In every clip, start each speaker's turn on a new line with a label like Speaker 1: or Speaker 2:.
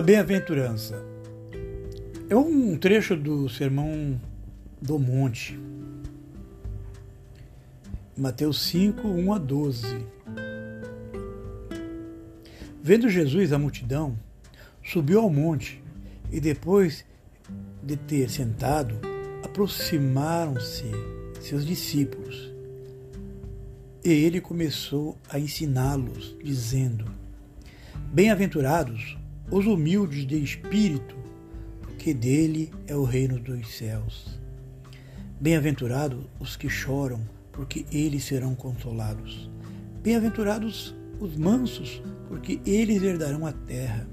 Speaker 1: A bem-aventurança é um trecho do Sermão do Monte, Mateus 5, 1 a 12. Vendo Jesus a multidão, subiu ao monte e depois de ter sentado, aproximaram-se seus discípulos. E ele começou a ensiná-los, dizendo: Bem-aventurados os humildes de espírito, porque dele é o reino dos céus. Bem-aventurados os que choram, porque eles serão consolados. Bem-aventurados os mansos, porque eles herdarão a terra.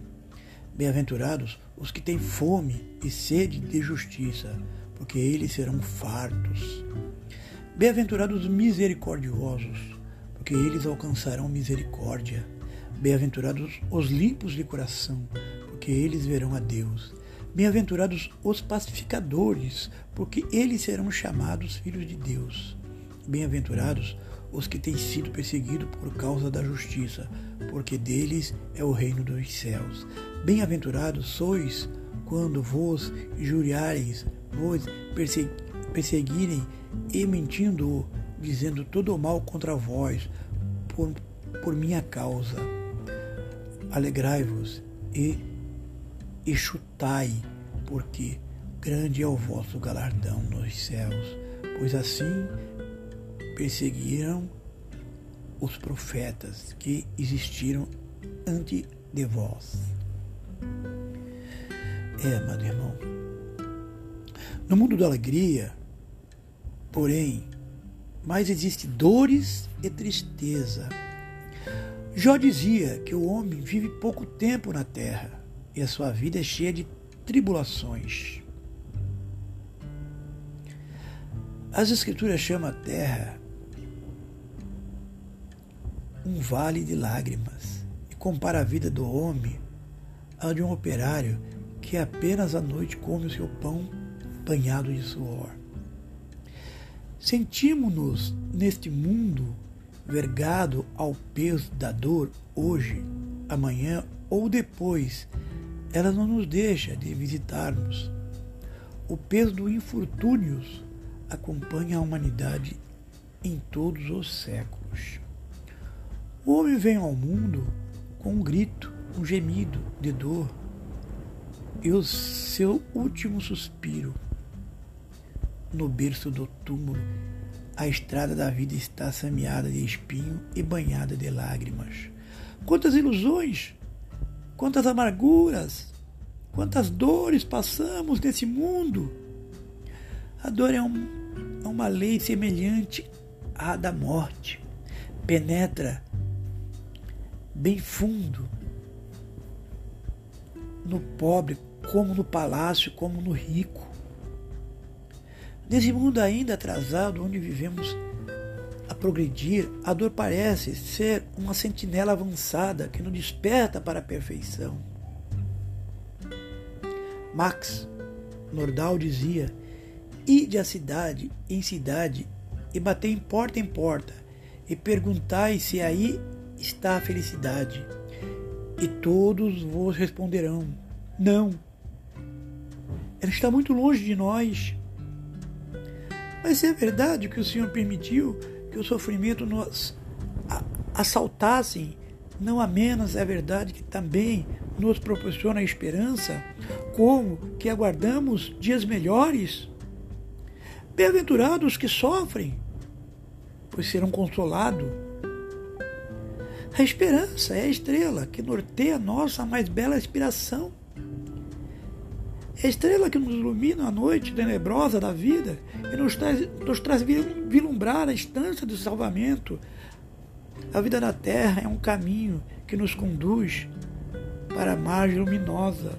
Speaker 1: Bem-aventurados os que têm fome e sede de justiça, porque eles serão fartos. Bem-aventurados os misericordiosos, porque eles alcançarão misericórdia. Bem-aventurados os limpos de coração, porque eles verão a Deus. Bem-aventurados os pacificadores, porque eles serão chamados filhos de Deus. Bem-aventurados os que têm sido perseguidos por causa da justiça, porque deles é o reino dos céus. Bem-aventurados sois quando vos injuriareis, vos perseguirem e mentindo, dizendo todo o mal contra vós, por, por minha causa. Alegrai-vos e, chutai, porque grande é o vosso galardão nos céus, pois assim perseguiram os profetas que existiram antes de vós. É, amado irmão. No mundo da alegria, porém, mais existe dores e tristeza. Jó dizia que o homem vive pouco tempo na terra e a sua vida é cheia de tribulações. As Escrituras chamam a terra um vale de lágrimas e compara a vida do homem à de um operário que apenas à noite come o seu pão banhado de suor. Sentimos-nos neste mundo vergado ao peso da dor hoje, amanhã ou depois, ela não nos deixa de visitar-nos. O peso do infortúnios acompanha a humanidade em todos os séculos. O homem vem ao mundo com um grito, um gemido de dor e o seu último suspiro. No berço do túmulo, a estrada da vida está semeada de espinho e banhada de lágrimas. Quantas ilusões, quantas amarguras, quantas dores passamos nesse mundo. A dor é, um, é uma lei semelhante à da morte. Penetra bem fundo, no pobre, como no palácio, como no rico. Nesse mundo ainda atrasado, onde vivemos a progredir, a dor parece ser uma sentinela avançada que nos desperta para a perfeição. Max Nordau dizia: Ide a cidade em cidade e batei em porta em porta e perguntai se aí está a felicidade? E todos vos responderão: Não. Ela está muito longe de nós. Mas é verdade que o Senhor permitiu que o sofrimento nos assaltassem, não a menos é verdade que também nos proporciona a esperança, como que aguardamos dias melhores. Bem-aventurados que sofrem, pois serão consolados. A esperança é a estrela que norteia a nossa mais bela inspiração. É a estrela que nos ilumina a noite tenebrosa da vida e nos traz, nos traz vislumbrar a estância do salvamento. A vida na terra é um caminho que nos conduz para a margem luminosa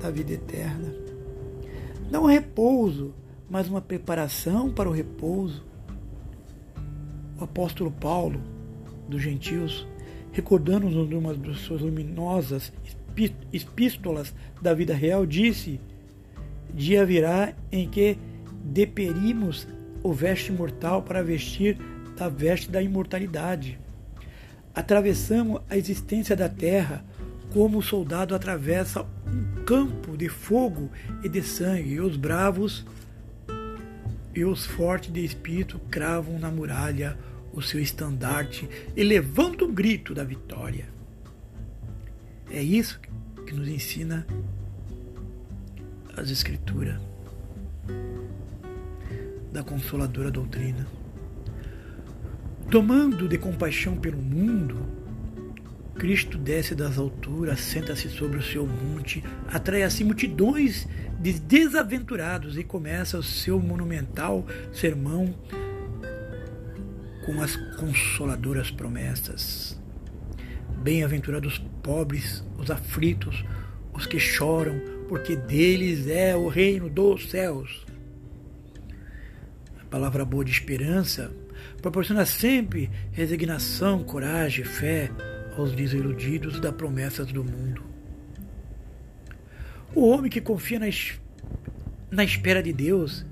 Speaker 1: da vida eterna. Não repouso, mas uma preparação para o repouso. O apóstolo Paulo, dos gentios, recordando-nos de uma de suas luminosas epístolas da vida real, disse: Dia virá em que deperimos o veste mortal para vestir da veste da imortalidade. Atravessamos a existência da terra como o soldado atravessa um campo de fogo e de sangue, e os bravos e os fortes de espírito cravam na muralha o seu estandarte e levantam um grito da vitória. É isso que nos ensina as Escrituras da consoladora doutrina. Tomando de compaixão pelo mundo, Cristo desce das alturas, senta-se sobre o seu monte, atrai assim multidões de desaventurados e começa o seu monumental sermão com as consoladoras promessas. Bem-aventurados os pobres, os aflitos, os que choram, porque deles é o reino dos céus. Palavra boa de esperança proporciona sempre resignação, coragem, fé aos desiludidos das promessas do mundo. O homem que confia na, na espera de Deus,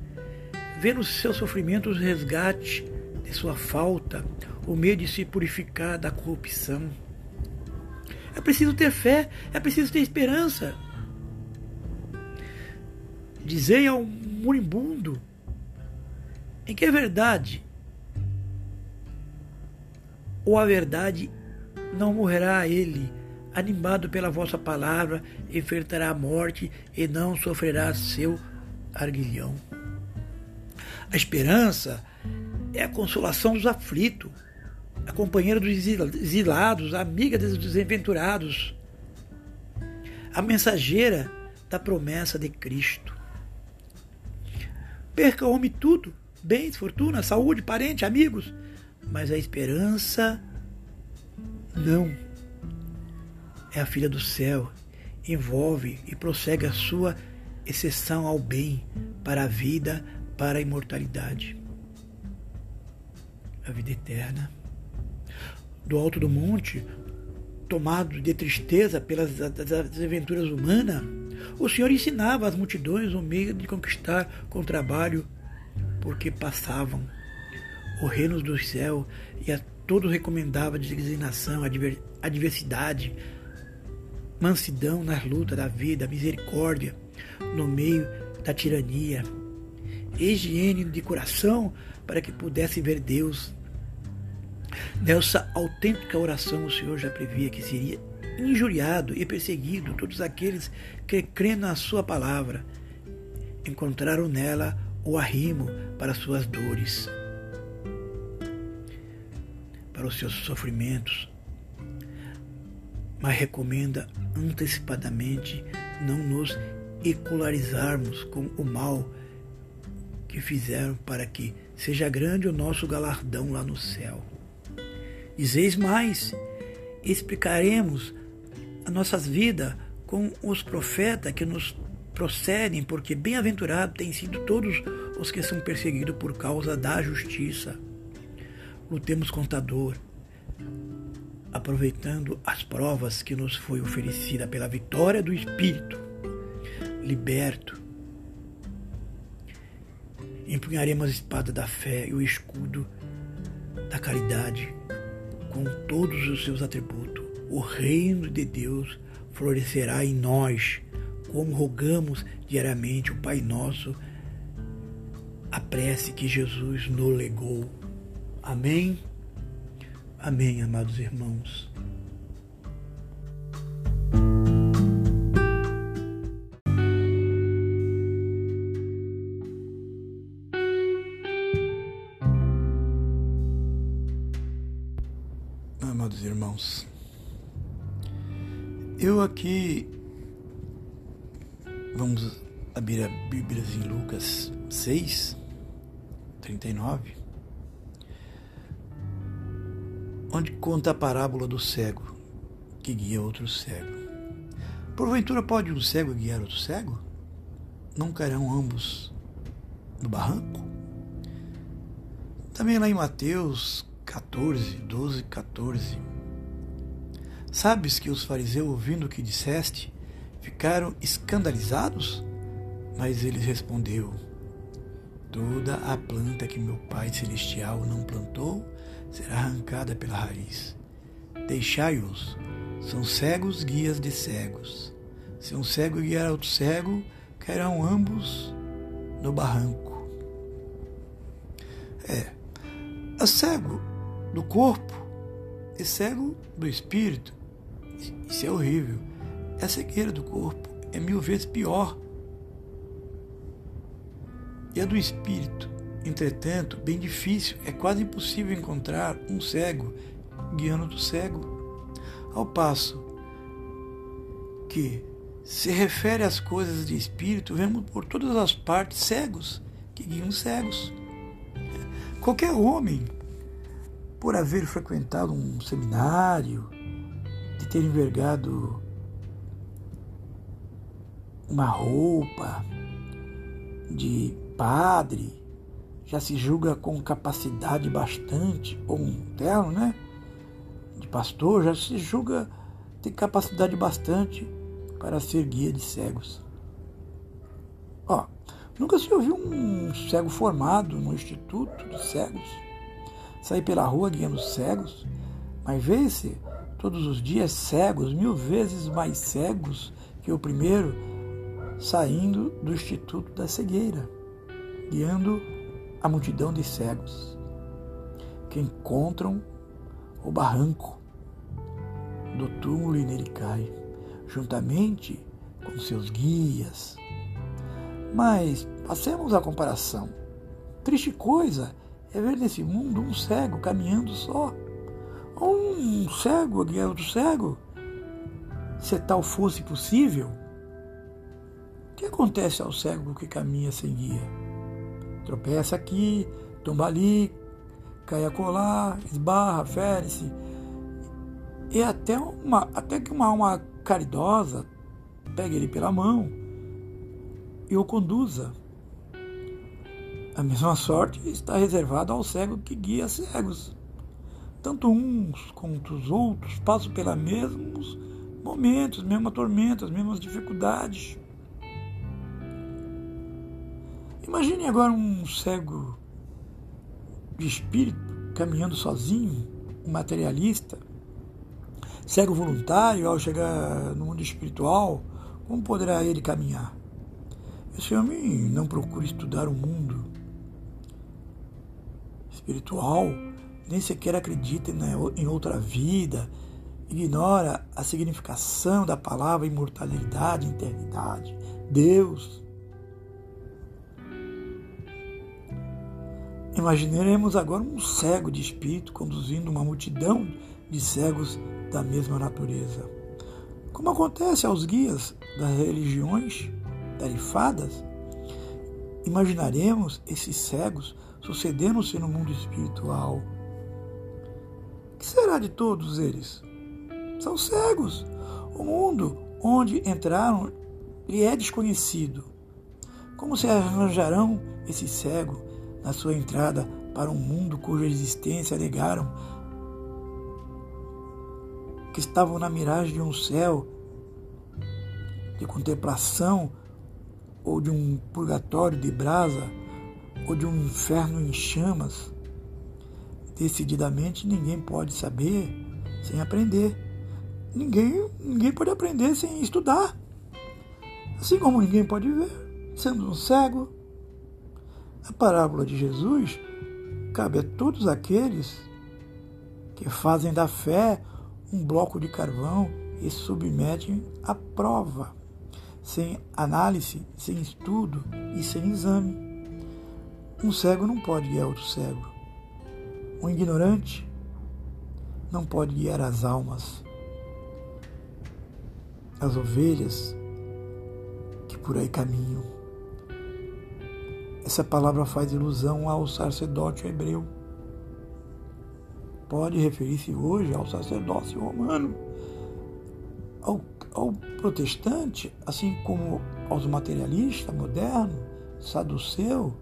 Speaker 1: vê nos seus sofrimentos o resgate de sua falta, o medo de se purificar da corrupção. É preciso ter fé, é preciso ter esperança. Dizei ao moribundo em que é verdade ou a verdade não morrerá ele, animado pela vossa palavra, enfrentará a morte e não sofrerá seu arguilhão. A esperança é a consolação dos aflitos, a companheira dos exilados, a amiga dos desaventurados, a mensageira da promessa de Cristo. Perca o homem tudo, bens, fortuna, saúde, parente, amigos, mas a esperança não. É a filha do céu, envolve e prossegue a sua exceção ao bem, para a vida, para a imortalidade. A vida eterna. Do alto do monte, tomado de tristeza pelas aventuras humanas, o Senhor ensinava às multidões o meio de conquistar com trabalho, porque passavam o reino do céu e a todos recomendava designação, adversidade, mansidão nas lutas da vida, misericórdia no meio da tirania, higiene de coração para que pudesse ver Deus. Nessa autêntica oração, o Senhor já previa que seria injuriado e perseguido todos aqueles que crendo na Sua palavra encontraram nela o arrimo para suas dores para os seus sofrimentos, mas recomenda antecipadamente não nos ecularizarmos com o mal que fizeram para que seja grande o nosso galardão lá no céu. Dizeis mais, explicaremos as nossas vidas com os profetas que nos procedem, porque bem-aventurados têm sido todos os que são perseguidos por causa da justiça lutemos contador, aproveitando as provas que nos foi oferecida pela vitória do Espírito, liberto. Empunharemos a espada da fé e o escudo da caridade, com todos os seus atributos. O reino de Deus florescerá em nós, como rogamos diariamente o Pai Nosso, a prece que Jesus nos legou. Amém? Amém, amados irmãos. Amados irmãos, eu aqui vamos abrir a Bíblia em Lucas 6, 39. onde conta a parábola do cego que guia outro cego. Porventura pode um cego guiar outro cego? Não cairão ambos no barranco? Também lá em Mateus 14, 12, 14. Sabes que os fariseus, ouvindo o que disseste, ficaram escandalizados? Mas ele respondeu: Toda a planta que meu Pai Celestial não plantou será arrancada pela raiz. deixai-os. São cegos guias de cegos. Se um cego guiar outro cego, cairão ambos no barranco. É, é cego do corpo e cego do espírito. Isso é horrível. É a cegueira do corpo é mil vezes pior. E a do espírito, entretanto, bem difícil, é quase impossível encontrar um cego guiando do cego. Ao passo que se refere às coisas de espírito, vemos por todas as partes cegos que guiam cegos. Qualquer homem, por haver frequentado um seminário, de ter envergado uma roupa de padre, já se julga com capacidade bastante, ou um terno, né? De pastor, já se julga ter capacidade bastante para ser guia de cegos. Ó, nunca se ouviu um cego formado no Instituto de Cegos sair pela rua guiando cegos, mas vê-se todos os dias cegos, mil vezes mais cegos que o primeiro, saindo do Instituto da Cegueira, guiando a multidão de cegos que encontram o barranco do túmulo e nele cai, juntamente com seus guias. Mas passemos à comparação. Triste coisa é ver nesse mundo um cego caminhando só, ou um cego guiando outro cego. Se tal fosse possível, que acontece ao cego que caminha sem guia? Tropeça aqui, tomba ali, cai a colar, esbarra, fere-se. E até, uma, até que uma alma caridosa pegue ele pela mão e o conduza a mesma sorte está reservada ao cego que guia cegos. Tanto uns quanto os outros passam pelos mesmos momentos, mesmas tormentas, mesmas dificuldades. Imagine agora um cego de espírito caminhando sozinho, um materialista, cego voluntário ao chegar no mundo espiritual, como poderá ele caminhar? Esse homem não procura estudar o mundo, espiritual, nem sequer acredita em outra vida, ignora a significação da palavra imortalidade, eternidade, Deus. Imaginaremos agora um cego de espírito conduzindo uma multidão de cegos da mesma natureza. Como acontece aos guias das religiões tarifadas, imaginaremos esses cegos sucedendo-se no mundo espiritual. O que será de todos eles? São cegos. O mundo onde entraram lhe é desconhecido. Como se arranjarão esse cego na sua entrada para um mundo cuja existência negaram que estavam na miragem de um céu de contemplação ou de um purgatório de brasa ou de um inferno em chamas? Decididamente ninguém pode saber sem aprender. Ninguém, ninguém pode aprender sem estudar. Assim como ninguém pode ver, sendo um cego. A parábola de Jesus cabe a todos aqueles que fazem da fé um bloco de carvão e submetem à prova, sem análise, sem estudo e sem exame. Um cego não pode guiar outro cego. Um ignorante não pode guiar as almas, as ovelhas que por aí caminham. Essa palavra faz ilusão ao sacerdote hebreu. Pode referir-se hoje ao sacerdócio romano, ao, ao protestante, assim como aos materialistas modernos, saduceu,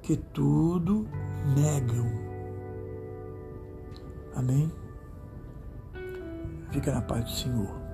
Speaker 1: que tudo negam. Amém? Fica na paz do Senhor.